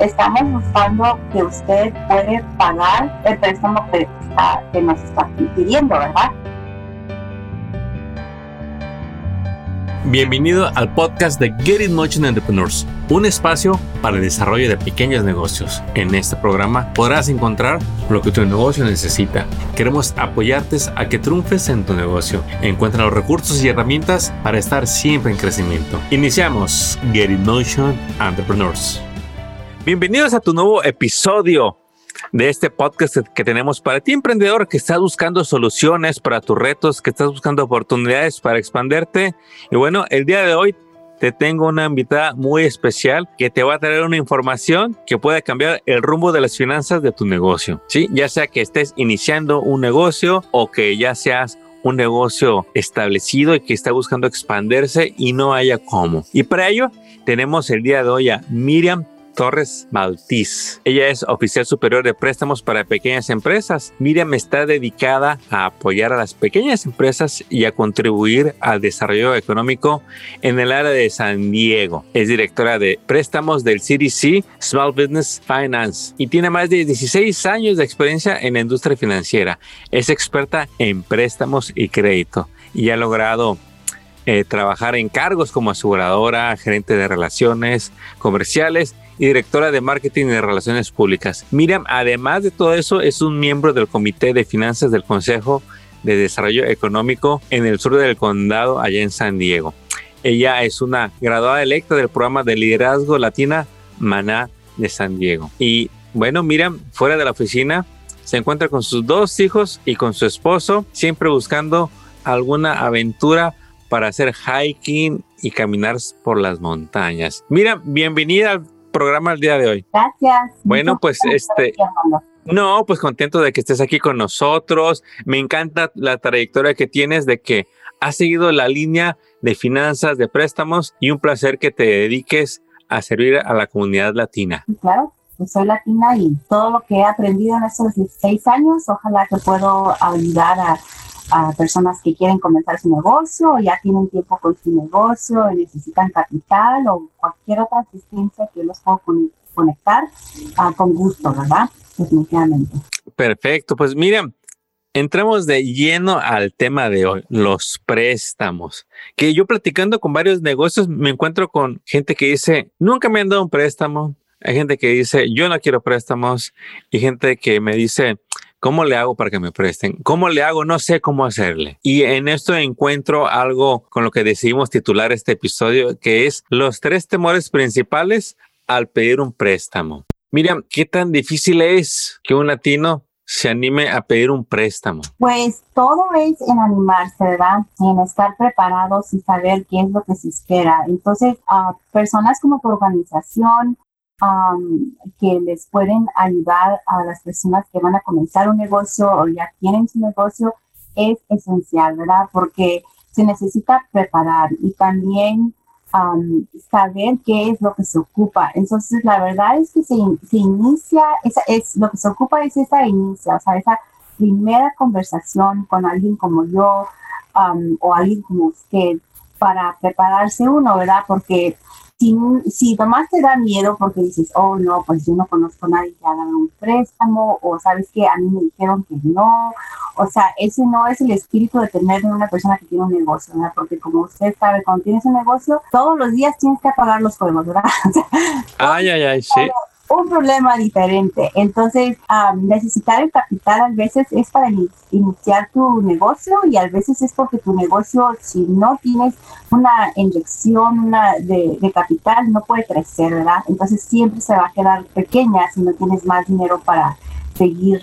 estamos buscando que usted puede pagar el préstamo que, que nos está pidiendo, ¿verdad? Bienvenido al podcast de Get It Motion Entrepreneurs, un espacio para el desarrollo de pequeños negocios. En este programa podrás encontrar lo que tu negocio necesita. Queremos apoyarte a que triunfes en tu negocio. Encuentra los recursos y herramientas para estar siempre en crecimiento. Iniciamos Get It Motion Entrepreneurs. Bienvenidos a tu nuevo episodio de este podcast que tenemos para ti, emprendedor, que estás buscando soluciones para tus retos, que estás buscando oportunidades para expanderte. Y bueno, el día de hoy te tengo una invitada muy especial que te va a traer una información que puede cambiar el rumbo de las finanzas de tu negocio. Sí, ya sea que estés iniciando un negocio o que ya seas un negocio establecido y que está buscando expandirse y no haya cómo. Y para ello tenemos el día de hoy a Miriam Torres Maltiz. Ella es oficial superior de préstamos para pequeñas empresas. Miriam está dedicada a apoyar a las pequeñas empresas y a contribuir al desarrollo económico en el área de San Diego. Es directora de préstamos del CDC Small Business Finance y tiene más de 16 años de experiencia en la industria financiera. Es experta en préstamos y crédito y ha logrado eh, trabajar en cargos como aseguradora, gerente de relaciones comerciales y directora de marketing y de relaciones públicas. Miriam, además de todo eso, es un miembro del Comité de Finanzas del Consejo de Desarrollo Económico en el sur del condado, allá en San Diego. Ella es una graduada electa del programa de liderazgo latina Maná de San Diego. Y bueno, Miriam, fuera de la oficina, se encuentra con sus dos hijos y con su esposo, siempre buscando alguna aventura para hacer hiking y caminar por las montañas. Mira, bienvenida programa el día de hoy. Gracias. Bueno, pues este... No, pues contento de que estés aquí con nosotros. Me encanta la trayectoria que tienes de que has seguido la línea de finanzas, de préstamos y un placer que te dediques a servir a la comunidad latina. Claro, pues soy latina y todo lo que he aprendido en estos 16 años, ojalá que puedo ayudar a a personas que quieren comenzar su negocio o ya tienen tiempo con su negocio y necesitan capital o cualquier otra asistencia que los pueda conectar ah, con gusto, ¿verdad? Definitivamente. Perfecto, pues mira, entramos de lleno al tema de hoy, los préstamos. Que yo platicando con varios negocios me encuentro con gente que dice, nunca me han dado un préstamo. Hay gente que dice, yo no quiero préstamos. Y gente que me dice, ¿Cómo le hago para que me presten? ¿Cómo le hago? No sé cómo hacerle. Y en esto encuentro algo con lo que decidimos titular este episodio, que es los tres temores principales al pedir un préstamo. Mira, ¿qué tan difícil es que un latino se anime a pedir un préstamo? Pues todo es en animarse, ¿verdad? En estar preparados y saber qué es lo que se espera. Entonces, a personas como tu organización que les pueden ayudar a las personas que van a comenzar un negocio o ya tienen su negocio es esencial, ¿verdad? Porque se necesita preparar y también saber qué es lo que se ocupa. Entonces, la verdad es que se, inicia, es, lo que se ocupa es esa inicia, o sea, esa primera conversación con alguien como yo o alguien como usted para prepararse uno, ¿verdad? Porque si, si nomás te da miedo porque dices, oh no, pues yo no conozco a nadie que haga un préstamo, o sabes que a mí me dijeron que no, o sea, ese no es el espíritu de tener una persona que tiene un negocio, ¿verdad? Porque como usted sabe, cuando tienes un negocio, todos los días tienes que pagar los juegos, ¿verdad? ay, ay, ay, sí un problema diferente. Entonces, necesitar el capital a veces es para iniciar tu negocio y a veces es porque tu negocio, si no tienes una inyección de, capital, no puede crecer, ¿verdad? Entonces, siempre se va a quedar pequeña si no tienes más dinero para seguir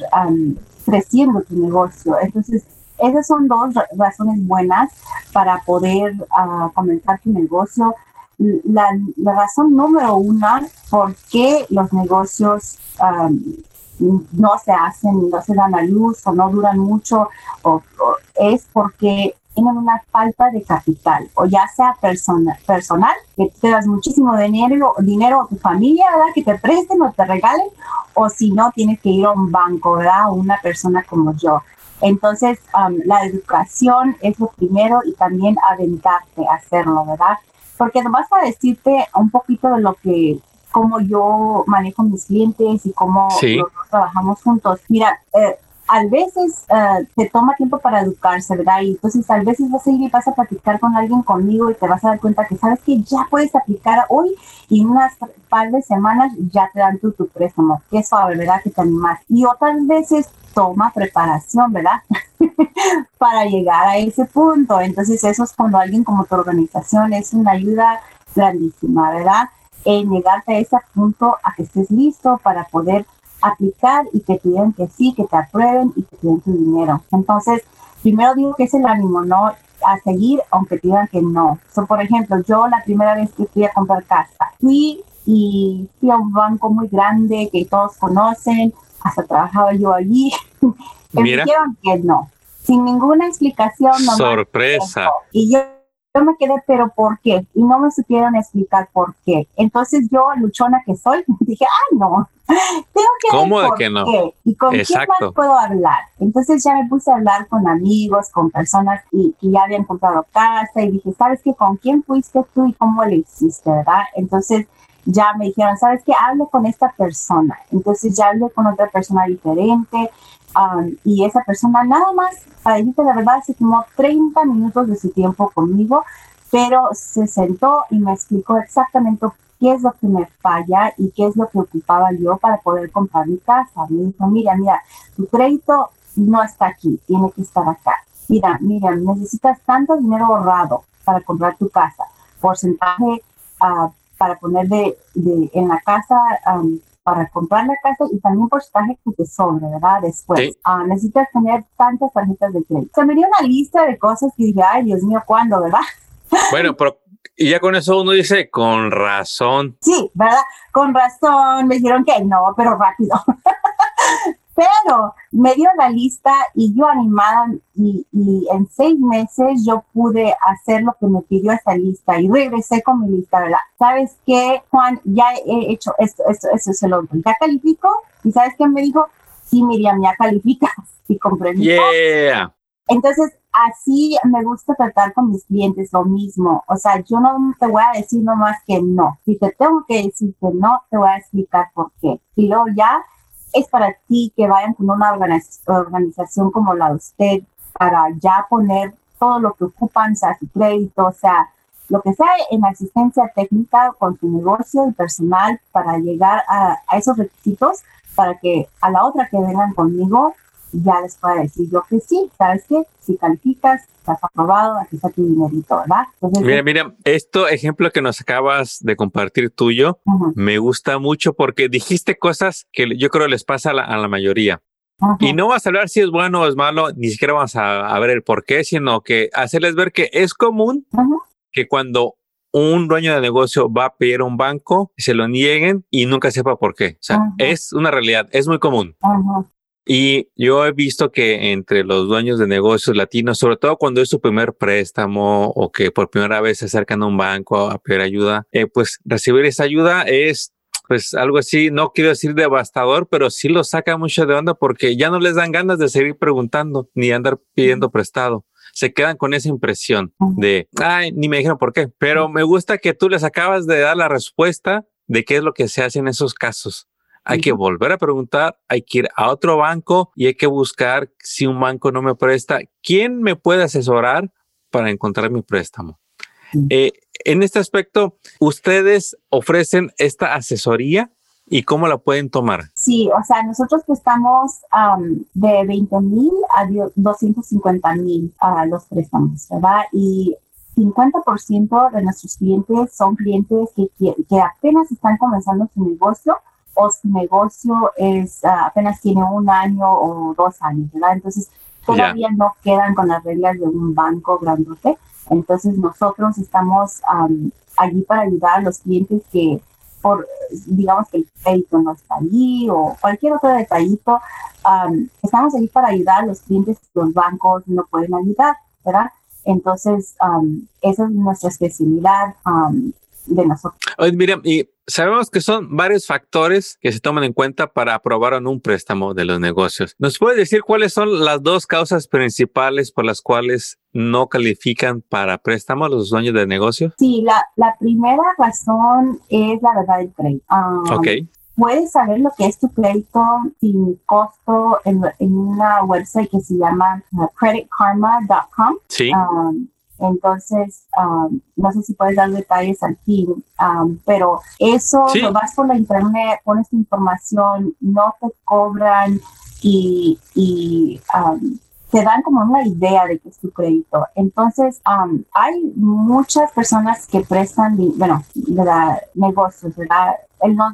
creciendo tu negocio. Entonces, esas son dos razones buenas para poder uh, comenzar tu negocio la, razón número una por qué los negocios no se hacen, no se dan a luz o no duran mucho, es porque tienen una falta de capital, o ya sea personal, personal que te das muchísimo dinero, dinero a tu familia, ¿verdad? Que te presten o te regalen, o si no, tienes que ir a un banco, ¿verdad? una persona como yo. Entonces, la educación es lo primero y también aventarte a hacerlo, ¿verdad? Porque nomás para decirte un poquito de lo que cómo yo manejo mis clientes y cómo trabajamos juntos. Mira, eh, a veces uh, te toma tiempo para educarse, ¿verdad? Y entonces a veces vas a ir y vas a platicar con alguien conmigo y te vas a dar cuenta que sabes que ya puedes aplicar hoy y unas par de semanas ya te dan tu, tu préstamo. Qué suave, ¿verdad? Que te animas. Y otras veces toma preparación, ¿verdad? para llegar a ese punto. Entonces eso es cuando alguien como tu organización es una ayuda grandísima, ¿verdad? En llegarte a ese punto a que estés listo para poder aplicar y que te digan que sí, que te aprueben y que te den tu dinero. Entonces, primero digo que es el ánimo, ¿no? A seguir, aunque te digan que no. So, por ejemplo, yo la primera vez que fui a comprar casa, fui y fui a un banco muy grande que todos conocen, hasta trabajaba yo allí. me dijeron que no, sin ninguna explicación. Sorpresa. Y yo yo me quedé, pero ¿por qué? Y no me supieron explicar por qué. Entonces yo, luchona que soy, dije, ay, no, tengo que ¿Cómo de que no? ¿Y con quién más puedo hablar? Entonces ya me puse a hablar con amigos, con personas y, que ya habían comprado casa y dije, ¿sabes qué? ¿Con quién fuiste tú y cómo le hiciste, verdad? Entonces ya me dijeron, ¿sabes qué? Hable con esta persona. Entonces ya hablé con otra persona diferente um, y esa persona nada más, para decirte la verdad, se tomó 30 minutos de su tiempo conmigo, pero se sentó y me explicó exactamente qué es lo que me falla y qué es lo que ocupaba yo para poder comprar mi casa. Me dijo, mira, mira, tu crédito no está aquí, tiene que estar acá. Mira, mira, necesitas tanto dinero ahorrado para comprar tu casa, porcentaje uh, para poner de, en la casa, para comprar la casa y también porcentaje que te sobre, ¿verdad? Después. Ah, necesitas tener tantas tarjetas de crédito. Se me dio una lista de cosas que dije, ay, Dios mío, ¿cuándo, verdad? Bueno, pero y ya con eso uno dice, con razón. Sí, ¿verdad? Con razón. Me dijeron que no, pero rápido. pero me dio la lista y yo animada y, en seis meses yo pude hacer lo que me pidió esa lista y regresé con mi lista, ¿verdad? ¿Sabes qué, Juan? Ya he hecho esto, esto, eso es el otro. ¿Ya califico? ¿Y sabes qué me dijo? Sí, Miriam, ya calificas y compré mi yeah. Entonces, así me gusta tratar con mis clientes lo mismo. O sea, yo no te voy a decir nomás que no. Si te tengo que decir que no, te voy a explicar por qué. Y luego ya es para ti que vayan con una organización como la de usted para ya poner todo lo que ocupan, sea, su crédito, o sea, lo que sea en asistencia técnica con tu negocio y personal para llegar a, a esos requisitos para que a la otra que vengan conmigo ya les pueda decir yo que sí, ¿sabes qué? Si calificas, estás aprobado, aquí está tu dinerito, ¿verdad? mira, mira, esto ejemplo que nos acabas de compartir tuyo, me gusta mucho porque dijiste cosas que yo creo les pasa a la, mayoría. Y no vas a hablar si es bueno o es malo, ni siquiera vamos a, ver el por qué, sino que hacerles ver que es común que cuando un dueño de negocio va a pedir a un banco, se lo nieguen y nunca sepa por qué. O sea, es una realidad, es muy común. Y yo he visto que entre los dueños de negocios latinos, sobre todo cuando es su primer préstamo o que por primera vez se acercan a un banco a pedir ayuda, eh, pues recibir esa ayuda es pues algo así, no quiero decir devastador, pero sí lo saca mucho de onda porque ya no les dan ganas de seguir preguntando ni andar pidiendo prestado. Se quedan con esa impresión de, ay, ni me dijeron por qué, pero me gusta que tú les acabas de dar la respuesta de qué es lo que se hace en esos casos hay que volver a preguntar, hay que ir a otro banco y hay que buscar si un banco no me presta, ¿quién me puede asesorar para encontrar mi préstamo? Eh, en este aspecto, ¿ustedes ofrecen esta asesoría y cómo la pueden tomar? Sí, o sea, nosotros prestamos de 20 mil a 250 mil a los préstamos, ¿verdad? Y 50% de nuestros clientes son clientes que, que apenas están comenzando su negocio o su negocio es ah, apenas tiene un año o dos años, ¿verdad? Entonces todavía no quedan con las reglas de un banco grandote. Entonces nosotros estamos allí para ayudar a los clientes que por, digamos que el crédito no está allí o cualquier otro detallito, estamos allí para ayudar a los clientes que los bancos no pueden ayudar, ¿verdad? Entonces, esa es nuestra especialidad de nosotros. Oye, Miriam, y sabemos que son varios factores que se toman en cuenta para aprobar un préstamo de los negocios. ¿Nos puedes decir cuáles son las dos causas principales por las cuales no califican para préstamo los dueños de negocio? Sí, la, la primera razón es la verdad del crédito. Um, ok. Puedes saber lo que es tu crédito sin costo en, en una website que se llama uh, creditkarma.com. Sí. Um, entonces, um, no sé si puedes dar detalles al fin, um, pero eso Sí. lo vas por la internet, pones tu información, no te cobran y, y um, te dan como una idea de qué es tu crédito. Entonces, um, hay muchas personas que prestan, bueno, ¿verdad? negocios, ¿verdad? El, no-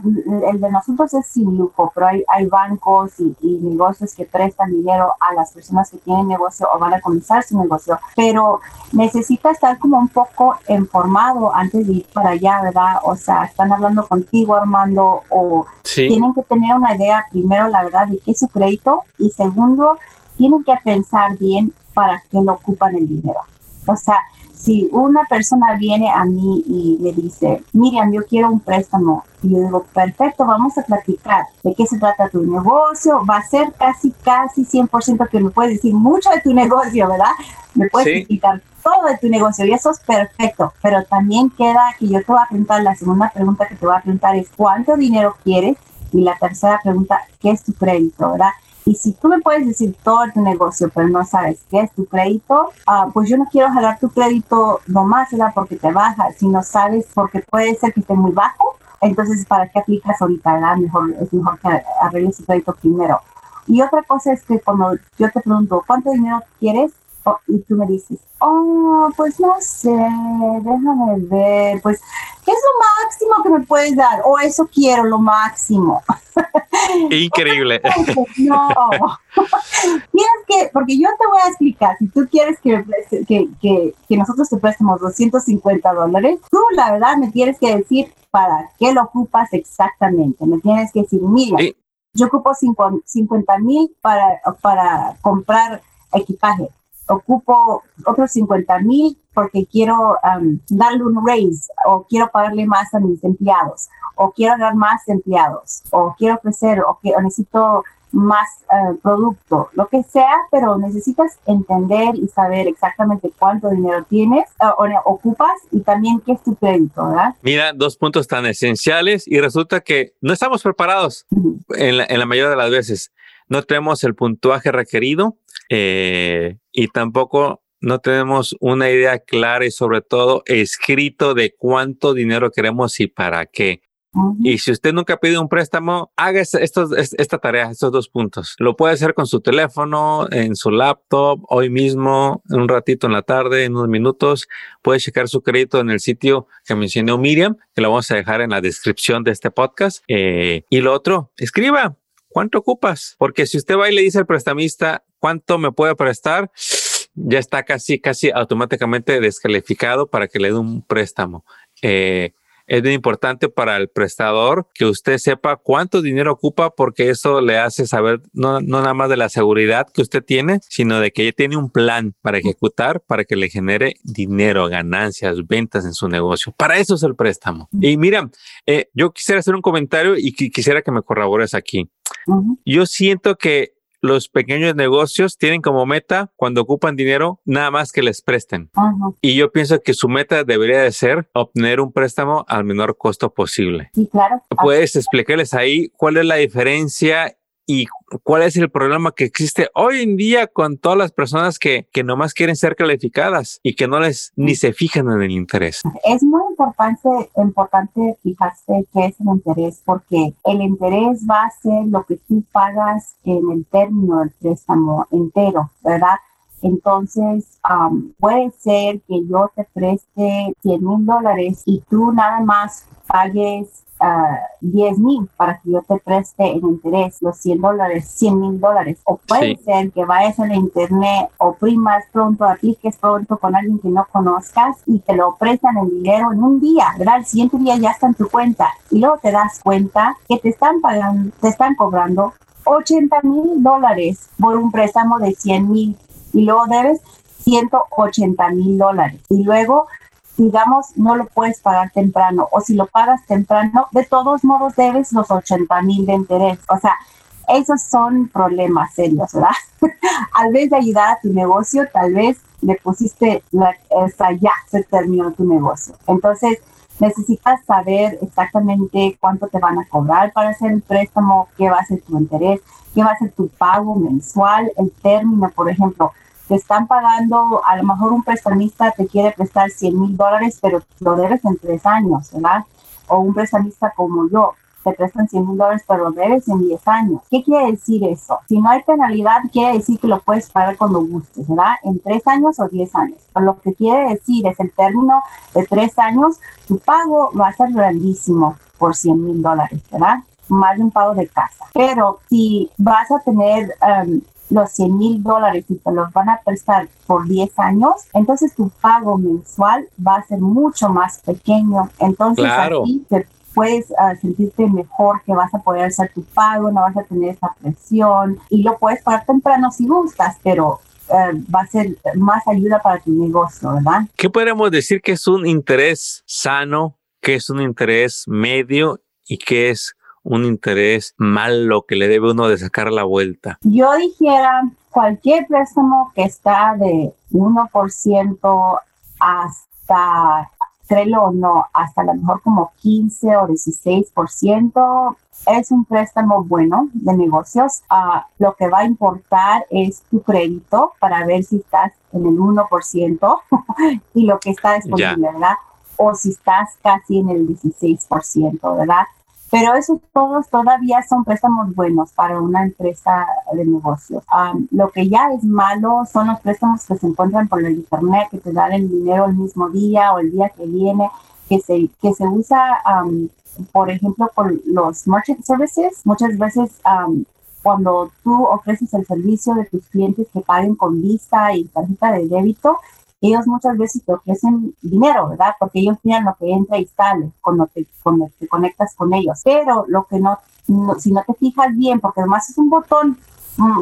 el de nosotros es sin lujo, pero hay, hay bancos y, y negocios que prestan dinero a las personas que tienen negocio o van a comenzar su negocio, pero necesita estar como un poco informado antes de ir para allá, ¿verdad? O sea, están hablando contigo, Armando, o Sí. tienen que tener una idea, primero, la verdad, de qué es su crédito, y segundo, tienen que pensar bien para qué lo ocupan el dinero. O sea, si una persona viene a mí y me dice, Miriam, yo quiero un préstamo, y yo digo, perfecto, vamos a platicar de qué se trata tu negocio, va a ser casi, casi 100% que me puedes decir mucho de tu negocio, ¿verdad? Me puedes Sí. explicar todo de tu negocio y eso es perfecto, pero también queda que yo te voy a preguntar, la segunda pregunta que te voy a preguntar es, ¿cuánto dinero quieres? Y la tercera pregunta, ¿qué es tu crédito, verdad? Y si tú me puedes decir todo tu negocio, pero no sabes qué es tu crédito, ah, pues yo no quiero jalar tu crédito nomás, ¿verdad? Porque te baja. Si no sabes, porque puede ser que esté muy bajo, entonces ¿para qué aplicas ahorita? Mejor, es mejor que arregles tu crédito primero. Y otra cosa es que cuando yo te pregunto, ¿cuánto dinero quieres? Oh, y tú me dices, oh, pues no sé, déjame ver, pues, ¿qué es lo máximo que me puedes dar? O eso quiero, lo máximo. Increíble. No. Tienes que, porque yo te voy a explicar, si tú quieres que, que, que, que nosotros te prestemos 250 dólares, tú la verdad me tienes que decir para qué lo ocupas exactamente. Me tienes que decir, mira, Sí. yo ocupo cincu- 50 mil para, para comprar equipaje. Ocupo otros 50 mil porque quiero am, darle un raise o quiero pagarle más a mis empleados o quiero dar más empleados o quiero crecer o, que, o necesito más eh, producto, lo que sea, pero necesitas entender y saber exactamente cuánto dinero tienes eh, o, ocupas y también qué es tu crédito, ¿verdad? Mira, dos puntos tan esenciales y resulta que no estamos preparados Ujú. en la, en la mayoría de las veces. No tenemos el puntuaje requerido eh, y tampoco no tenemos una idea clara y sobre todo escrito de cuánto dinero queremos y para qué. Y si usted nunca pedido un préstamo, haga estos, esta tarea, estos dos puntos. Lo puede hacer con su teléfono, en su laptop, hoy mismo, en un ratito en la tarde, en unos minutos. Puede checar su crédito en el sitio que mencionó Miriam, que lo vamos a dejar en la descripción de este podcast. Eh, y lo otro, escriba. ¿Cuánto ocupas? Porque si usted va y le dice al prestamista cuánto me puede prestar, ya está casi, casi automáticamente descalificado para que le dé un préstamo. Eh, es bien importante para el prestador que usted sepa cuánto dinero ocupa porque eso le hace saber no, no nada más de la seguridad que usted tiene, sino de que ya tiene un plan para ejecutar para que le genere dinero, ganancias, ventas en su negocio. Para eso es el préstamo. Y mira, eh, yo quisiera hacer un comentario y qui- quisiera que me corrobores aquí. Ujú. Yo siento que los pequeños negocios tienen como meta cuando ocupan dinero nada más que les presten. Y yo pienso que su meta debería de ser obtener un préstamo al menor costo posible. Sí, claro. ¿Puedes explicarles ahí cuál es la diferencia y cuál es el problema que existe hoy en día con todas las personas que, que nomás quieren ser calificadas y que no les ni se fijan en el interés? Es muy importante, importante fijarse qué es el interés, porque el interés va a ser lo que tú pagas en el término del préstamo entero, ¿verdad? Entonces, am, puede ser que yo te preste 100 mil dólares y tú nada más pagues ah, 10 mil para que yo te preste en interés los 100 dólares, 100 mil dólares. O puede Sí. ser que vayas a la internet o primas pronto, apliques pronto con alguien que no conozcas y te lo prestan el dinero en un día, ¿verdad? El siguiente día ya está en tu cuenta y luego te das cuenta que te están pagando, te están cobrando 80 mil dólares por un préstamo de 100 mil y luego debes 180 mil dólares. Y luego digamos, no lo puedes pagar temprano o si lo pagas temprano, de todos modos debes los 80 mil de interés. O sea, esos son problemas serios, ¿verdad? Al vez de ayudar a tu negocio, tal vez le pusiste la, esa ya se terminó tu negocio. Entonces, necesitas saber exactamente cuánto te van a cobrar para hacer el préstamo, qué va a ser tu interés, qué va a ser tu pago mensual, el término, por ejemplo. Te están pagando, a lo mejor un prestamista te quiere prestar 100 mil dólares, pero lo debes en tres años, ¿verdad? O un prestamista como yo, te prestan 100 mil dólares, pero lo debes en 10 años. ¿Qué quiere decir eso? Si no hay penalidad, quiere decir que lo puedes pagar cuando gustes, ¿verdad? En tres años o 10 años. Lo que quiere decir es el término de tres años, tu pago va a ser grandísimo por 100 mil dólares, ¿verdad? Más de un pago de casa. Pero si vas a tener um, los 100 mil dólares y te los van a prestar por 10 años, entonces tu pago mensual va a ser mucho más pequeño. Entonces claro. aquí te puedes uh, sentirte mejor, que vas a poder hacer tu pago, no vas a tener esa presión y lo puedes pagar temprano si gustas, pero Uh, va a ser más ayuda para tu negocio, ¿verdad? ¿Qué podemos decir que es un interés sano, que es un interés medio y que es un interés malo que le debe uno de sacar la vuelta? Yo dijera cualquier préstamo que está de 1% hasta, créelo o no, hasta a lo mejor como 15 o 16%, es un préstamo bueno de negocios. Uh, lo que va a importar es tu crédito para ver si estás en el 1% y lo que está disponible. ¿verdad? O si estás casi en el 16%, ¿verdad? Pero esos todos todavía son préstamos buenos para una empresa de negocios. Um, lo que ya es malo son los préstamos que se encuentran por el internet, que te dan el dinero el mismo día o el día que viene, que se, que se usa, um, por ejemplo, por los merchant services. Muchas veces um, cuando tú ofreces el servicio de tus clientes que paguen con vista y tarjeta de débito, ellos muchas veces te ofrecen dinero, ¿verdad? Porque ellos miran lo que entra y sale cuando te, cuando te conectas con ellos. Pero lo que no, no, si no te fijas bien, porque además es un botón,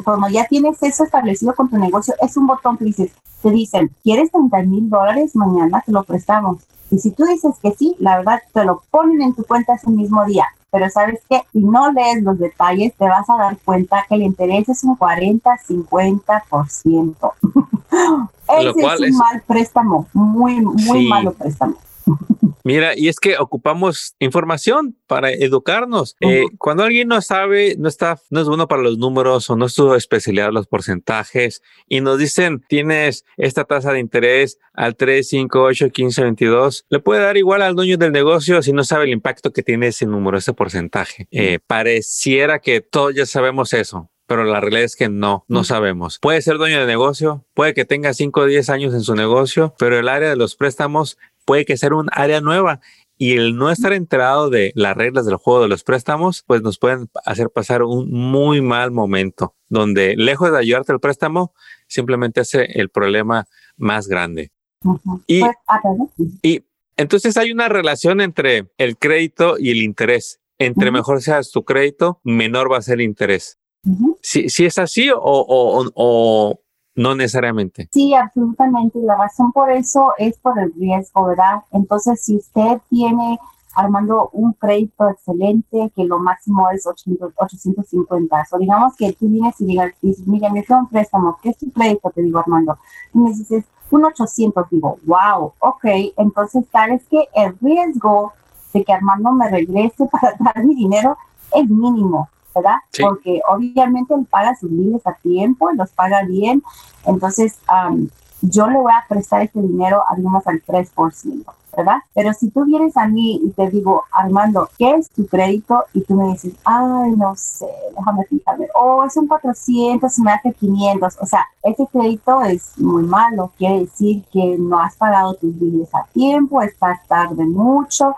cuando ya tienes eso establecido con tu negocio, es un botón que dices, te dicen, ¿quieres 30 mil dólares? Mañana te lo prestamos. Y si tú dices que sí, la verdad te lo ponen en tu cuenta ese mismo día. Pero sabes que si no lees los detalles, te vas a dar cuenta que el interés es un 40-50%. Ese es un es... mal préstamo, muy, muy sí. malo préstamo. Mira, y es que ocupamos información para educarnos. Uh -huh. eh, cuando alguien no sabe, no está, no es bueno para los números o no es su especialidad los porcentajes y nos dicen tienes esta tasa de interés al 3, 5, 8, 15, 22, le puede dar igual al dueño del negocio si no sabe el impacto que tiene ese número, ese porcentaje. Eh, pareciera que todos ya sabemos eso, pero la realidad es que no, no sabemos. Puede ser dueño de negocio, puede que tenga 5 o 10 años en su negocio, pero el área de los préstamos puede que sea un área nueva y el no estar enterado de las reglas del juego de los préstamos, pues nos pueden hacer pasar un muy mal momento, donde lejos de ayudarte el préstamo, simplemente hace el problema más grande. Uh -huh. y, y entonces hay una relación entre el crédito y el interés. Entre mejor seas tu crédito, menor va a ser el interés. Uh -huh. si, si, es así o, o, o, no necesariamente. Sí, absolutamente. La razón por eso es por el riesgo, ¿verdad? Entonces, si usted tiene armando un crédito excelente, que lo máximo es 800, 850. O digamos que tú vienes y digas, mira, me un préstamo, ¿qué es tu crédito? Te digo, Armando. Y me dices, un 800. Digo, wow, ok. Entonces, sabes que el riesgo de que Armando me regrese para dar mi dinero es mínimo. ¿Verdad? Sí. Porque obviamente él paga sus biles a tiempo, los paga bien, entonces um, yo le voy a prestar este dinero, digamos, al 3%, ¿verdad? Pero si tú vienes a mí y te digo, Armando, ¿qué es tu crédito? Y tú me dices, ay, no sé, déjame fijarme, oh, es un 400, me hace 500, o sea, ese crédito es muy malo, quiere decir que no has pagado tus biles a tiempo, estás tarde mucho,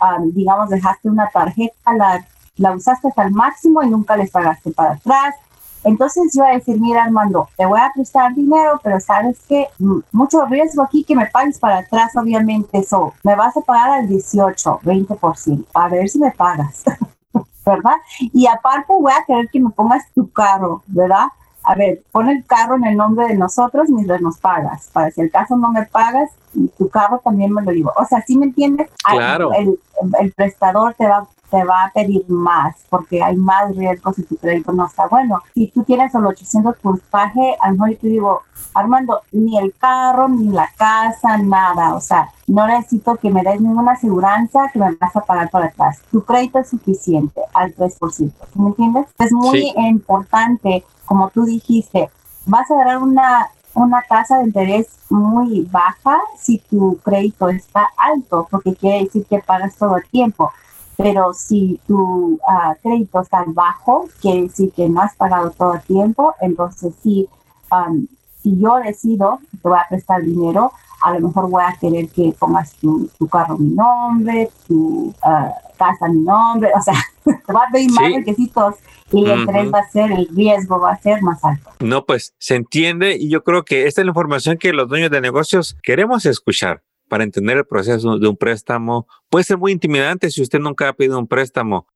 um, digamos, dejaste una tarjeta, la la usaste hasta el máximo y nunca les pagaste para atrás. Entonces yo voy a decir, mira Armando, te voy a prestar dinero, pero sabes que mucho riesgo aquí que me pagues para atrás, obviamente, eso, me vas a pagar al 18, 20%, a ver si me pagas, ¿verdad? Y aparte voy a querer que me pongas tu carro, ¿verdad? A ver, pon el carro en el nombre de nosotros mientras nos pagas, para si el caso no me pagas, tu carro también me lo llevo. O sea, ¿sí me entiendes? Claro. El, el, prestador te va, te va a pedir más porque hay más riesgos si tu crédito no está bueno. Si tú tienes el 800 puntaje, a lo mejor te digo, Armando, ni el carro, ni la casa, nada. O sea, no necesito que me des ninguna aseguranza que me vas a pagar para atrás. Tu crédito es suficiente al 3%. ¿Sí me entiendes? Es muy importante, como tú dijiste, vas a dar una una tasa de interés muy baja si tu crédito está alto, porque quiere decir que pagas todo el tiempo. Pero si tu ah, crédito está bajo, quiere decir que no has pagado todo el tiempo. Entonces, si, si yo decido te voy a prestar dinero, a lo mejor voy a querer que pongas tu, carro a mi nombre, tu uh, casa mi nombre, o sea, te va a pedir más requisitos y el interés va a ser, el riesgo va a ser más alto. No, pues se entiende y yo creo que esta es la información que los dueños de negocios queremos escuchar para entender el proceso de un préstamo. Puede ser muy intimidante si usted nunca ha pedido un préstamo.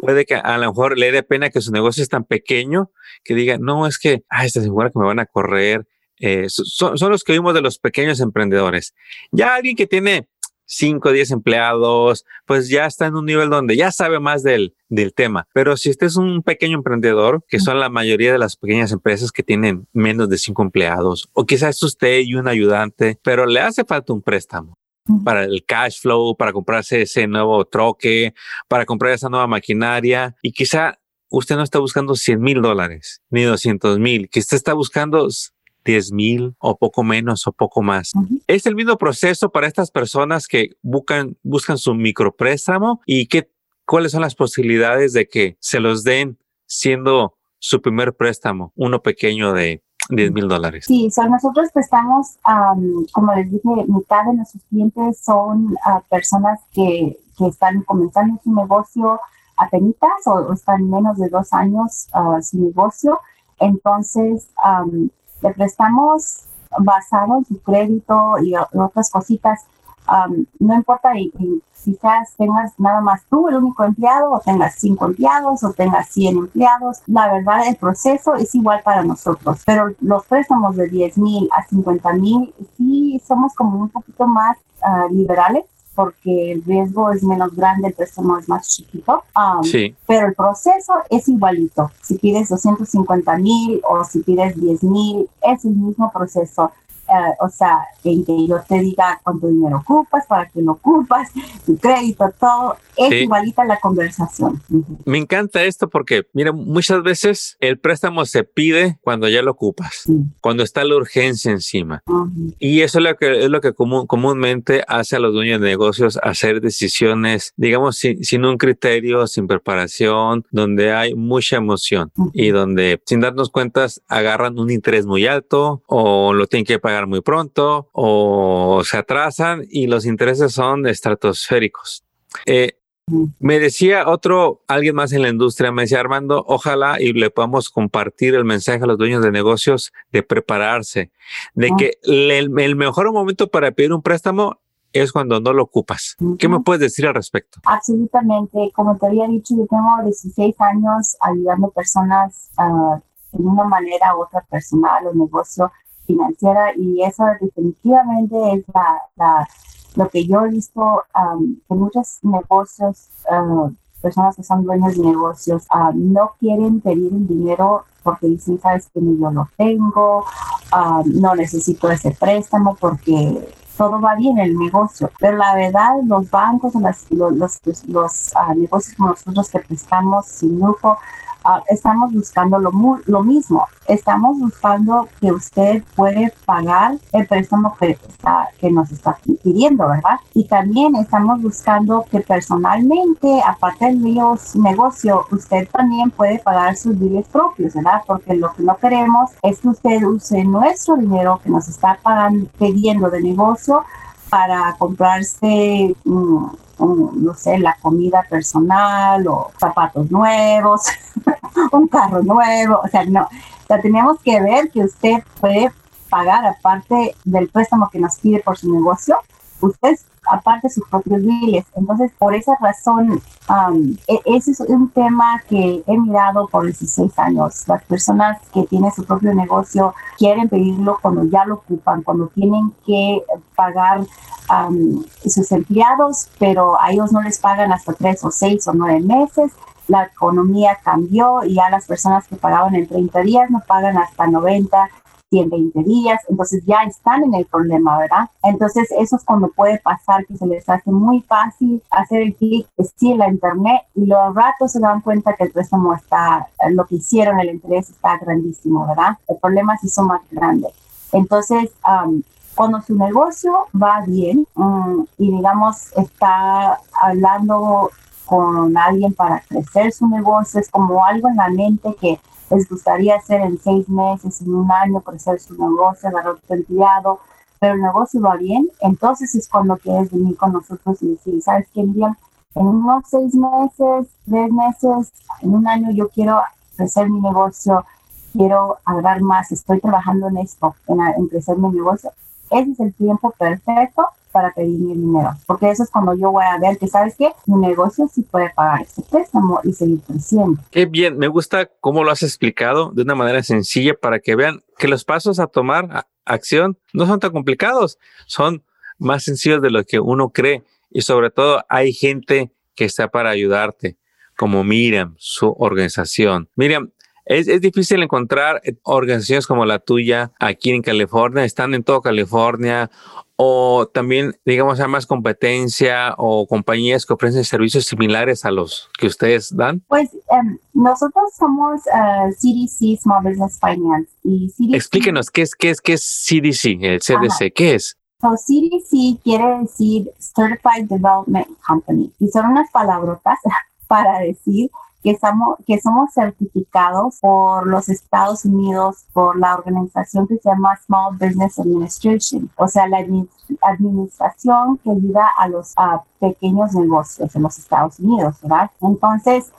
Puede que a lo mejor le dé pena que su negocio es tan pequeño que diga, no, es que, ah, esta segura que me van a correr, eh, son, los que vimos de los pequeños emprendedores. Ya alguien que tiene 5 o 10 empleados, pues ya está en un nivel donde ya sabe más del, del tema. Pero si usted es un pequeño emprendedor, que son la mayoría de las pequeñas empresas que tienen menos de 5 empleados, o quizás es usted y un ayudante, pero le hace falta un préstamo para el cash flow, para comprarse ese nuevo troque, para comprar esa nueva maquinaria y quizá usted no está buscando 100 mil dólares ni 200 mil, que usted está buscando 10 mil o poco menos o poco más. Es el mismo proceso para estas personas que buscan, buscan su micropréstamo y qué, cuáles son las posibilidades de que se los den siendo su primer préstamo, uno pequeño de 10 mil dólares. Sí, son, nosotros prestamos, como les dije, mitad de nuestros clientes son ah, personas que, que, están comenzando su negocio a penitas o, están menos de dos años uh, su negocio. Entonces, le prestamos basado en su crédito y otras cositas. no importa y, si tengas nada más tú, el único empleado, o tengas cinco empleados, o tengas 100 empleados. La verdad, el proceso es igual para nosotros, pero los préstamos de 10 mil a 50 mil, sí somos como un poquito más ah, liberales porque el riesgo es menos grande, el préstamo es más chiquito. Um, sí. Pero el proceso es igualito. Si pides 250 mil o si pides 10 mil, es el mismo proceso. Eh, o sea, en que yo te diga cuánto dinero ocupas, para qué lo ocupas, tu crédito, todo, es igualita la conversación. Me encanta esto porque, mira, muchas veces el préstamo se pide cuando ya lo ocupas, cuando está la urgencia encima. Y eso es lo que, es lo que comúnmente hace a los dueños de negocios hacer decisiones, digamos, sin, sin un criterio, sin preparación, donde hay mucha emoción y donde sin darnos cuentas agarran un interés muy alto o lo tienen que pagar muy pronto o se atrasan y los intereses son estratosféricos. Eh, me decía otro, alguien más en la industria, me decía Armando, ojalá y le podamos compartir el mensaje a los dueños de negocios de prepararse, de que el, mejor momento para pedir un préstamo es cuando no lo ocupas. ¿Qué me puedes decir al respecto? Absolutamente. Como te había dicho, yo tengo 16 años ayudando personas uh, de una manera u otra personal o negocio financiera y eso definitivamente es la, lo que yo he visto que muchos negocios, personas que son dueños de negocios, no quieren pedir el dinero porque dicen, sabes que yo lo tengo, no necesito ese préstamo porque todo va bien en el negocio. Pero la verdad, los bancos, los, los, los, ah, negocios como nosotros que prestamos sin lujo, Ah, estamos buscando lo, lo mismo. Estamos buscando que usted puede pagar el préstamo que, está, que nos está pidiendo, ¿verdad? Y también estamos buscando que personalmente, aparte del negocio, usted también puede pagar sus bienes propios, ¿verdad? Porque lo que no queremos es que usted use nuestro dinero que nos está pagando, pidiendo de negocio para comprarse, mm, no sé, la comida personal o zapatos nuevos, un carro nuevo, o sea, no. O sea, tenemos que ver que usted puede pagar aparte del préstamo que nos pide por su negocio, usted aparte sus propios biles. Entonces, por esa razón, e, ese es un tema que he mirado por 16 años. Las personas que tienen su propio negocio quieren pedirlo cuando ya lo ocupan, cuando tienen que pagar sus empleados, pero a ellos no les pagan hasta tres o seis o nueve meses la economía cambió y ya las personas que pagaban en 30 días no pagan hasta 90, 120 días, entonces ya están en el problema, ¿verdad? Entonces eso es cuando puede pasar que se les hace muy fácil hacer el clic sí en la internet y los ratos se dan cuenta que el préstamo está, lo que hicieron, el interés está grandísimo, ¿verdad? El problema sí son más grandes. Entonces, cuando su negocio va bien mm, y digamos está hablando con alguien para crecer su negocio, es como algo en la mente que les gustaría hacer en seis meses, en un año, crecer su negocio, agarrar otro empleado, pero el negocio va bien, entonces es cuando quieres venir con nosotros y decir, ¿sabes qué, Miriam? En unos seis meses, tres meses, en un año yo quiero crecer mi negocio, quiero agarrar más, estoy trabajando en esto, en, en crecer mi negocio. Ese es el tiempo perfecto para pedir mi dinero, porque eso es cuando yo voy a ver que, ¿sabes qué? Mi negocio sí puede pagar este préstamo y seguir creciendo. Qué bien, me gusta cómo lo has explicado de una manera sencilla para que vean que los pasos a tomar acción no son tan complicados, son más sencillos de lo que uno cree y sobre todo hay gente que está para ayudarte, como Miriam, su organización. Miriam, es, es, difícil encontrar organizaciones como la tuya aquí en California, están en toda California o también, digamos, hay más competencia o compañías que ofrecen servicios similares a los que ustedes dan? Pues em, nosotros somos CDC eh, Small Business Finance y CDC, Explíquenos, ¿qué es, qué es, qué es CDC, el CDC? ¿Qué es? CDC quiere decir Certified Development Company y son unas palabrotas para decir que somos, que somos certificados por los Estados Unidos, por la organización que se llama Small Business Administration, o sea, la administración que ayuda a los pequeños negocios en los Estados Unidos, ¿verdad? Entonces,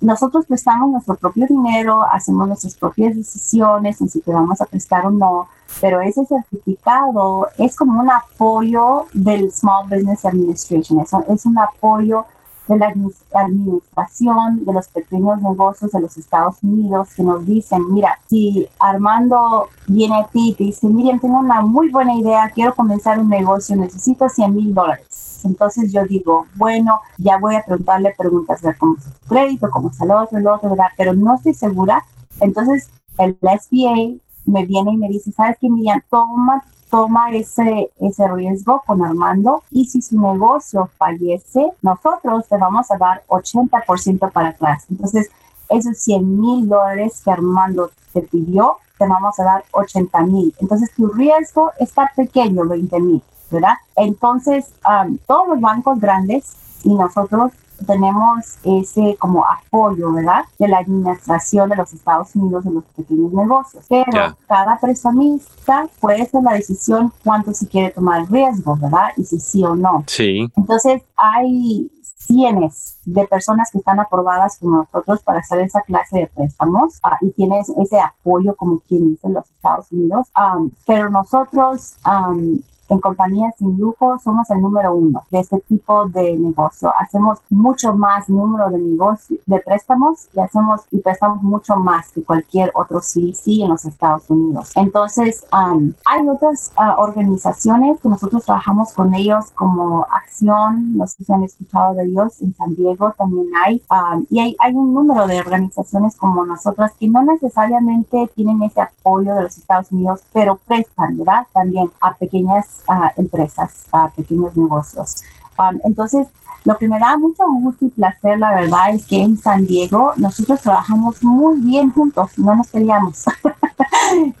nosotros prestamos nuestro propio dinero, hacemos nuestras propias decisiones en si te vamos a prestar o no, pero ese certificado es como un apoyo del Small Business Administration, es, es un apoyo de la administración de los pequeños negocios de los Estados Unidos que nos dicen, mira, si Armando viene a ti y te dice, miren, tengo una muy buena idea, quiero comenzar un negocio, necesito 100 mil dólares. Entonces yo digo, bueno, ya voy a preguntarle preguntas, ver cómo es crédito, cómo es el otro, el otro, ¿verdad? Pero no estoy segura. Entonces el SBA me viene y me dice, ¿sabes qué, Miriam? Toma toma ese, ese riesgo con Armando y si su negocio fallece, nosotros te vamos a dar 80% para atrás. Entonces, esos 100 mil dólares que Armando te pidió, te vamos a dar 80 mil. Entonces, tu riesgo está pequeño, 20 mil, ¿verdad? Entonces, um, todos los bancos grandes y nosotros tenemos ese como apoyo, ¿verdad? De la administración de los Estados Unidos de los pequeños negocios. Pero cada prestamista puede hacer la decisión cuánto se quiere tomar riesgo, ¿verdad? Y si sí o no. Sí. Entonces hay cientos de personas que están aprobadas con nosotros para hacer esa clase de préstamos ah, y tienes ese apoyo como quien dice en los Estados Unidos. Um, pero nosotros um, en compañías sin lujo somos el número uno de este tipo de negocio. Hacemos mucho más número de negocios, de préstamos y hacemos y prestamos mucho más que cualquier otro CDC en los Estados Unidos. Entonces, um, hay otras uh, organizaciones que nosotros trabajamos con ellos como Acción, no sé si han escuchado de ellos, en San Diego también hay, um, y hay, hay un número de organizaciones como nosotras que no necesariamente tienen ese apoyo de los Estados Unidos, pero prestan, ¿verdad? También a pequeñas a empresas, a pequeños negocios. Um, entonces, lo que me da mucho gusto y placer, la verdad, es que en San Diego nosotros trabajamos muy bien juntos, no nos peleamos.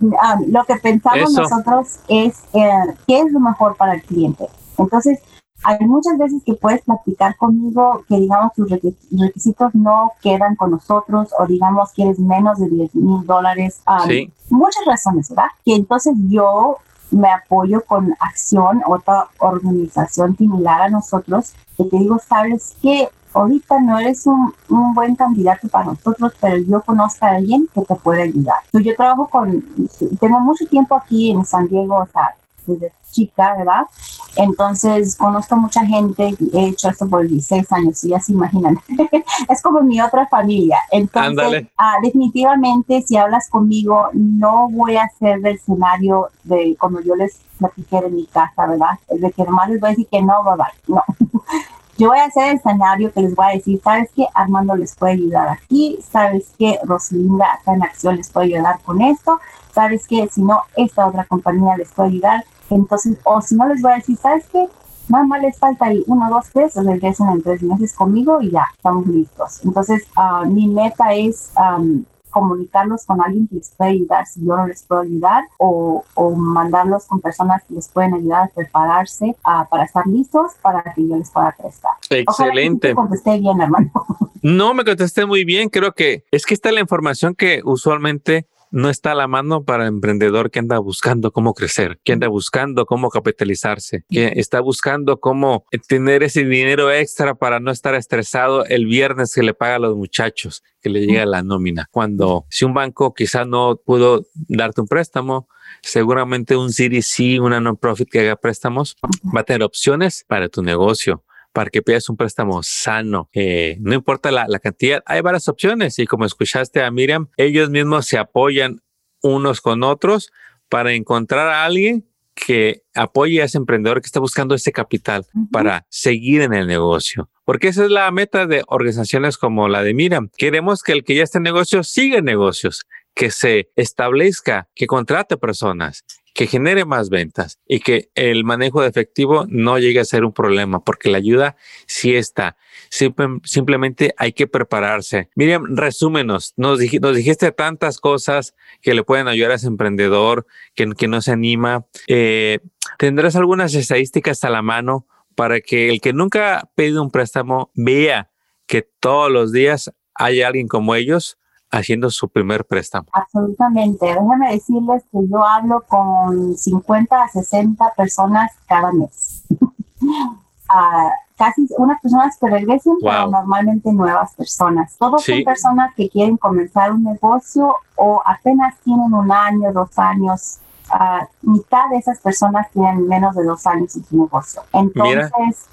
Um, lo que pensamos nosotros es eh, qué es lo mejor para el cliente. Entonces, hay muchas veces que puedes platicar conmigo que, digamos, tus requisitos no quedan con nosotros o, digamos, quieres menos de 10 mil dólares. Um, sí. Muchas razones, ¿verdad? Que entonces yo me apoyo con Acción, otra organización similar a nosotros, que te digo, sabes que ahorita no eres un, un, buen candidato para nosotros, pero yo conozco a alguien que te puede ayudar. yo trabajo con, tengo mucho tiempo aquí en San Diego, o sea, desde chica, ¿verdad? Entonces, conozco mucha gente, he hecho esto por 16 años, y ya se imaginan. es como mi otra familia. Entonces, ah, definitivamente, si hablas conmigo, no voy a hacer del escenario de como yo les platiqué en mi casa, ¿verdad? De que nomás les voy a decir que no, bye bye. No. Yo voy a hacer el escenario que les voy a decir, ¿sabes qué? Armando les puede ayudar aquí, ¿sabes qué? Rosalinda acá en acción les puede ayudar con esto, ¿sabes qué? Si no, esta otra compañía les puede ayudar. Entonces, o si no les voy a decir, ¿sabes qué? Nada más les falta ahí uno, dos, tres, regresen en tres meses conmigo y ya, estamos listos. Entonces, uh, mi meta es um, comunicarlos con alguien que les puede ayudar si yo no les puedo ayudar o, mandarlos con personas que les pueden ayudar a prepararse para estar listos para que yo les pueda prestar. Excelente. contesté bien, hermano. No, me contesté muy bien. Creo que es que está la información que usualmente no está a la mano para el emprendedor que anda buscando cómo crecer, que anda buscando cómo capitalizarse, que está buscando cómo tener ese dinero extra para no estar estresado el viernes que le paga a los muchachos, que le llega la nómina. Cuando si un banco quizá no pudo darte un préstamo, seguramente un CDC, una non-profit que haga préstamos, va a tener opciones para tu negocio para que pidas un préstamo sano. Eh, no importa la, cantidad, hay varias opciones y como escuchaste a Miriam, ellos mismos se apoyan unos con otros para encontrar a alguien que apoye a ese emprendedor que está buscando ese capital para seguir en el negocio. Porque esa es la meta de organizaciones como la de Miriam. Queremos que el que ya está en negocio siga en negocios, que se establezca, que contrate personas, que genere más ventas y que el manejo de efectivo no llegue a ser un problema, porque la ayuda sí está. simplemente hay que prepararse. Miriam, resúmenos. Nos, dijiste tantas cosas que le pueden ayudar a ese emprendedor que, no se anima. Eh, ¿Tendrás algunas estadísticas a la mano para que el que nunca ha pedido un préstamo vea que todos los días hay alguien como ellos haciendo su primer préstamo. Absolutamente. Déjame decirles que yo hablo con 50 a 60 personas cada mes. Ah, casi unas personas que regresen, pero normalmente nuevas personas. Todos son personas que quieren comenzar un negocio o apenas tienen un año, dos años. Uh, mitad de esas personas tienen menos de dos años en su negocio. Entonces,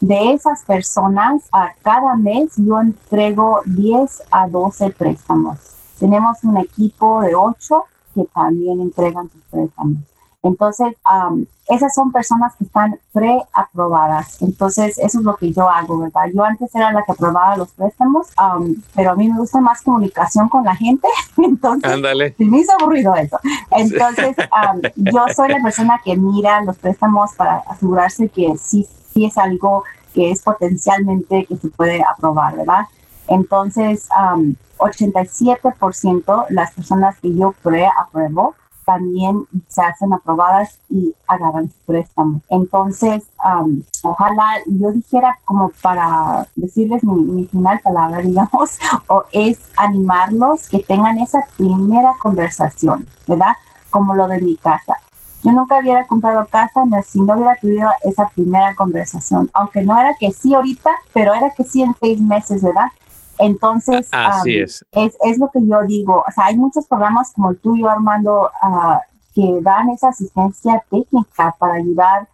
de esas personas, a cada mes yo entrego 10 a 12 préstamos. Tenemos un equipo de 8 que también entregan sus préstamos. Entonces, esas son personas que están preaprobadas. Entonces, eso es lo que yo hago, ¿verdad? Yo antes era la que aprobaba los préstamos, pero a mí me gusta más comunicación con la gente. Entonces, Ándale. me hizo aburrido eso. Entonces, yo soy la persona que mira los préstamos para asegurarse que sí es algo que es potencialmente que se puede aprobar, ¿verdad? Entonces, 87% las personas que yo pre-apruebo también se hacen aprobadas y agarran su préstamo. Entonces, ojalá yo dijera como para decirles mi, mi, final palabra, digamos, o es animarlos que tengan esa primera conversación, ¿verdad? Como lo de mi casa. Yo nunca hubiera comprado casa si no hubiera tenido esa primera conversación, aunque no era que sí ahorita, pero era que sí en seis meses, ¿verdad? Entonces, Así es. es. lo que yo digo. O sea, hay muchos programas como el tuyo, Armando, uh, que dan esa asistencia técnica para ayudar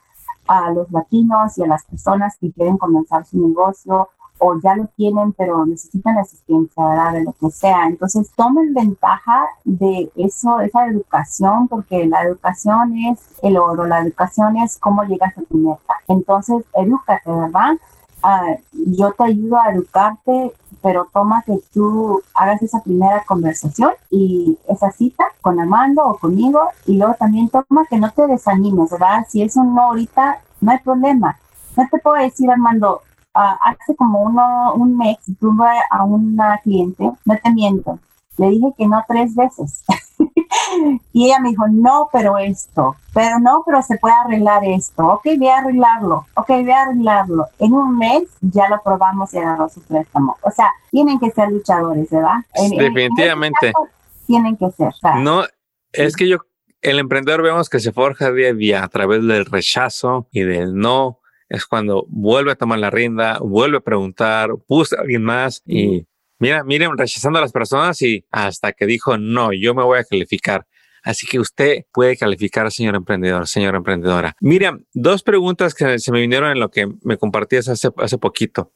a los latinos y a las personas que quieren comenzar su negocio o ya lo tienen, pero necesitan asistencia, ¿verdad? De lo que sea. Entonces, tomen ventaja de eso, esa educación, porque la educación es el oro, la educación es cómo llegas a tu meta. Entonces, edúcate, ¿verdad? Uh, yo te ayudo a educarte, pero toma que tú hagas esa primera conversación y esa cita con Armando o conmigo, y luego también toma que no te desanimes, ¿verdad? Si es un no ahorita, no hay problema. No te puedo decir, Armando, Ah, hace como uno, un mes tuve a una cliente, no te miento, le dije que no tres veces. y ella me dijo, no, pero esto, pero no, pero se puede arreglar esto. Ok, voy a arreglarlo. Ok, voy a arreglarlo. En un mes ya lo probamos y agarró su préstamo. O sea, tienen que ser luchadores, ¿verdad? Definitivamente. tienen que ser. No, es que yo, el emprendedor vemos que se forja día a día a través del rechazo y del no es cuando vuelve a tomar la rienda, vuelve a preguntar, puso a alguien más y mira, miren, rechazando a las personas y hasta que dijo, no, yo me voy a calificar. Así que usted puede calificar, señor emprendedor, señora emprendedora. Miriam, dos preguntas que se me vinieron en lo que me compartías hace, hace poquito.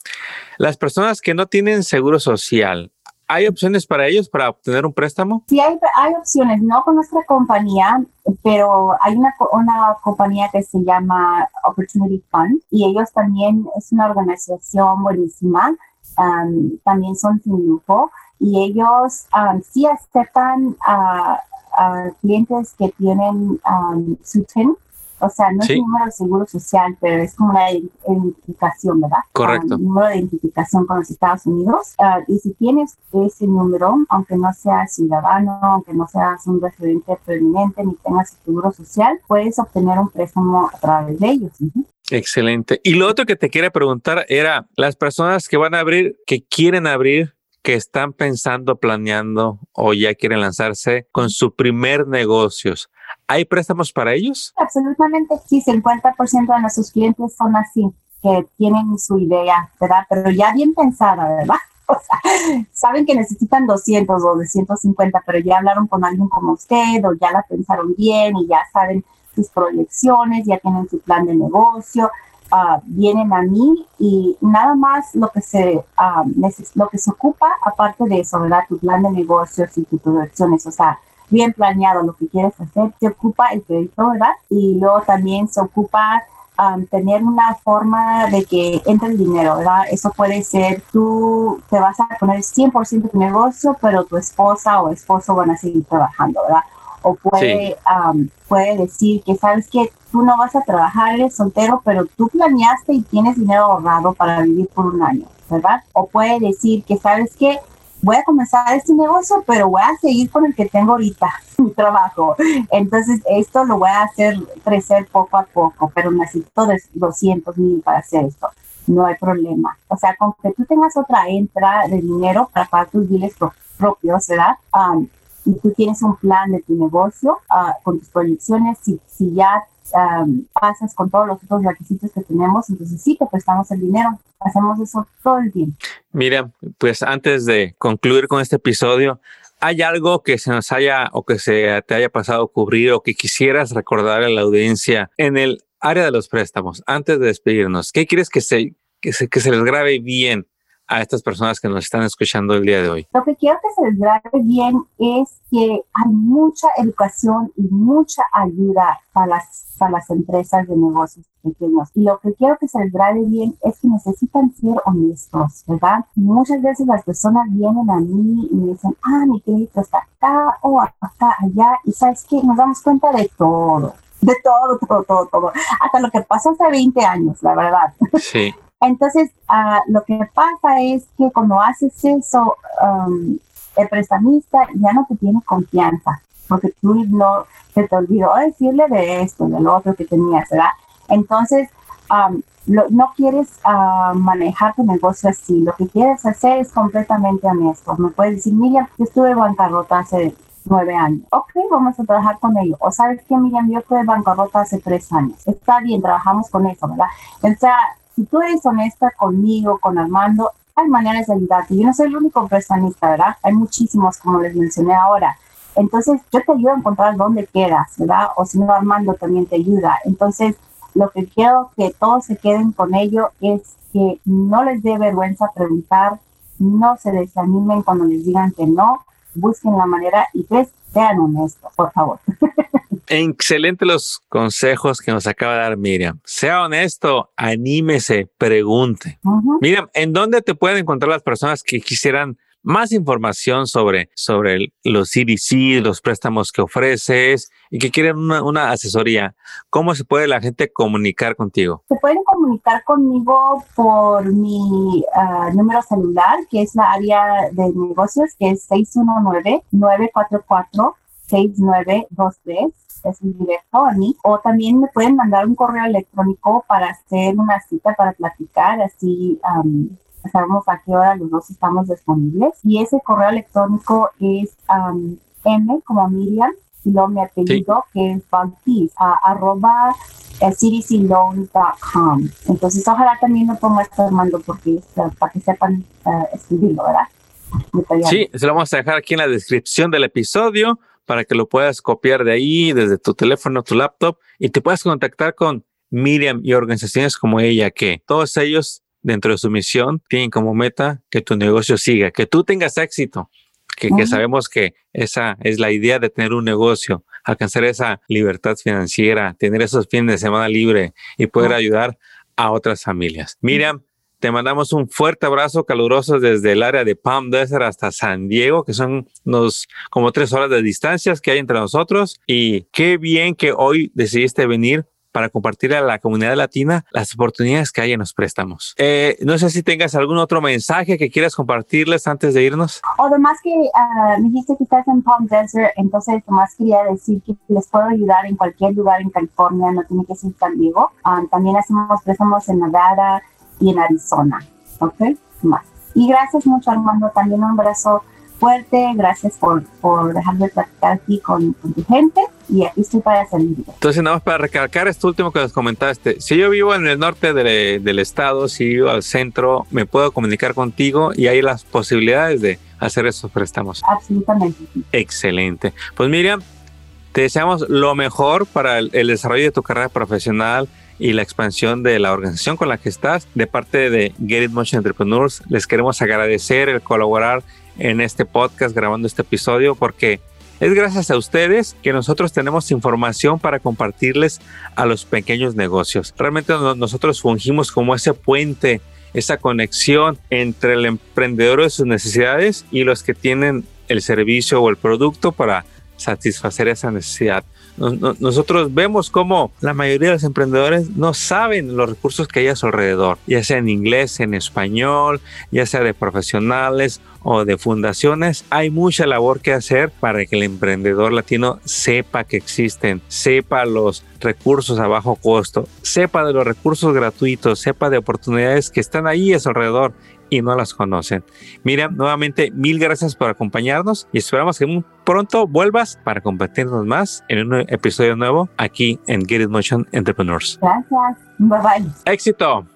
Las personas que no tienen seguro social, ¿Hay opciones para ellos para obtener un préstamo? Sí, hay, hay opciones, no con nuestra compañía, pero hay una, una compañía que se llama Opportunity Fund y ellos también es una organización buenísima, um, también son sin lujo y ellos um, sí aceptan a, clientes que tienen um, su TIN o sea, no es un número de seguro social, pero es como una identificación, ¿verdad? Correcto. Un número de identificación con los Estados Unidos. Ah, y si tienes ese número, aunque no seas ciudadano, aunque no seas un residente permanente ni tengas seguro social, puedes obtener un préstamo a través de ellos. Excelente. Y lo otro que te quería preguntar era, las personas que van a abrir, que quieren abrir que están pensando, planeando o ya quieren lanzarse con su primer negocios. ¿Hay préstamos para ellos? Absolutamente, sí, 50% de nuestros clientes son así, que tienen su idea, ¿verdad? Pero ya bien pensada, ¿verdad? O sea, saben que necesitan 200 o 250, pero ya hablaron con alguien como usted o ya la pensaron bien y ya saben sus proyecciones, ya tienen su plan de negocio, uh, vienen a mí y nada más lo que se uh, lo que se ocupa aparte de eso, ¿verdad? Tu plan de negocios y tus proyecciones, o sea, bien planeado lo que quieres hacer, se ocupa el crédito, ¿verdad? Y luego también se ocupa um, tener una forma de que entre el dinero, ¿verdad? Eso puede ser tú te vas a poner 100% de tu negocio, pero tu esposa o esposo van a seguir trabajando, ¿verdad? O puede, um, puede decir que sabes que tú no vas a trabajar, eres soltero, pero tú planeaste y tienes dinero ahorrado para vivir por un año, ¿verdad? O puede decir que sabes que voy a comenzar este negocio, pero voy a seguir con el que tengo ahorita, mi trabajo. Entonces, esto lo voy a hacer crecer poco a poco, pero necesito 200 mil para hacer esto. No hay problema. O sea, con que tú tengas otra entrada de dinero para pagar tus biles propios, ¿verdad? Um, y tú tienes un plan de tu negocio uh, con tus proyecciones, si ya pasas con todos los otros requisitos que tenemos, entonces sí te prestamos el dinero. Hacemos eso todo el tiempo. Mira, pues antes de concluir con este episodio, ¿hay algo que se nos haya o que se te haya pasado a ocurrir o que quisieras recordar a la audiencia en el área de los préstamos antes de despedirnos? ¿Qué quieres que se, que se, que se les grabe bien a estas personas que nos están escuchando el día de hoy? Lo que quiero que se les grabe bien es que hay mucha educación y mucha ayuda para las, para las empresas de negocios pequeños. Y lo que quiero que se les grabe bien es que necesitan ser honestos, ¿verdad? Muchas veces las personas vienen a mí y me dicen, ah, mi crédito está acá o acá, allá. Y sabes qué, nos damos cuenta de todo de todo, todo, todo, todo, hasta lo que pasó hace 20 años, la verdad. Sí. Entonces, uh, lo que pasa es que cuando haces eso, um, el prestamista ya no te tiene confianza, porque tú no te olvidó decirle de esto, de lo otro que tenías, ¿verdad? Entonces, um, no quieres uh, manejar tu negocio así. Lo que quieres hacer es completamente honesto. Me puedes decir, Miriam, yo estuve bancarrota hace nueve años. Ok, vamos a trabajar con ello. O sabes que, Miriam, yo estuve bancarrota hace tres años. Está bien, trabajamos con eso, ¿verdad? O sea, si tú eres honesta conmigo, con Armando, hay maneras de ayudarte. Yo no soy el único prestamista, ¿verdad? Hay muchísimos, como les mencioné ahora. Entonces, yo te ayudo a encontrar dónde quedas, ¿verdad? O si no, Armando también te ayuda. Entonces, lo que quiero que todos se queden con ello es que no les dé vergüenza preguntar, no se desanimen cuando les digan que no, busquen la manera y pues sean honestos, por favor. Excelente los consejos que nos acaba de dar Miriam. Sea honesto, anímese, pregunte. Miriam, ¿en dónde te pueden encontrar las personas que quisieran más información sobre, sobre los CDC, los préstamos que ofreces y que quieren una, asesoría, ¿cómo se puede la gente comunicar contigo? Se pueden comunicar conmigo por mi ah, número celular, que es la área de negocios, que es 619-944-6923 es directo a mí, o también me pueden mandar un correo electrónico para hacer una cita para platicar, así sabemos a qué hora los dos estamos disponibles. Y ese correo electrónico es M como Miriam, y luego mi apellido que es Baptiste, arroba eh, cdcloan.com. Entonces, ojalá también lo ponga Armando porque para que sepan uh, escribirlo, ¿verdad? Sí, se lo vamos a dejar aquí en la descripción del episodio para que lo puedas copiar de ahí, desde tu teléfono, tu laptop, y te puedas contactar con Miriam y organizaciones como ella, que todos ellos dentro de su misión tienen como meta que tu negocio siga, que tú tengas éxito, que, que sabemos que esa es la idea de tener un negocio, alcanzar esa libertad financiera, tener esos fines de semana libre y poder ayudar a otras familias. Miriam, te mandamos un fuerte abrazo caluroso desde el área de Palm Desert hasta San Diego, que son unos como tres horas de distancias que hay entre nosotros. Y qué bien que hoy decidiste venir para compartir a la comunidad latina las oportunidades que hay en los préstamos. Eh, no sé si tengas algún otro mensaje que quieras compartirles antes de irnos. Además que uh, me dijiste que estás en Palm Desert, entonces más quería decir que les puedo ayudar en cualquier lugar en California, no tiene que ser San Diego. Ah, también hacemos préstamos en Nevada, y en Arizona. ¿Ok? Más. Y gracias mucho, Armando. También un abrazo fuerte. Gracias por, por dejarme platicar aquí con, tu gente. Y aquí estoy para servir. Entonces, nada más para recalcar esto último que nos comentaste. Si yo vivo en el norte del estado, si vivo al centro, me puedo comunicar contigo y hay las posibilidades de hacer esos préstamos. Absolutamente. Excelente. Pues Miriam, te deseamos lo mejor para el desarrollo de tu carrera profesional y la expansión de la organización con la que estás. De parte de Get It Motion Entrepreneurs, les queremos agradecer el colaborar en este podcast grabando este episodio porque es gracias a ustedes que nosotros tenemos información para compartirles a los pequeños negocios. Realmente nosotros fungimos como ese puente, esa conexión entre el emprendedor y sus necesidades y los que tienen el servicio o el producto para satisfacer esa necesidad nosotros vemos cómo la mayoría de los emprendedores no saben los recursos que hay a su alrededor, ya sea en inglés, en español, ya sea de profesionales o de fundaciones. Hay mucha labor que hacer para que el emprendedor latino sepa que existen, sepa los recursos a bajo costo, sepa de los recursos gratuitos, sepa de oportunidades que están ahí a su alrededor y no las conocen. Mira, nuevamente mil gracias por acompañarnos y esperamos que muy pronto vuelvas para compartirnos más en un episodio nuevo aquí en Get It Motion Entrepreneurs. Gracias. Bye bye. Éxito.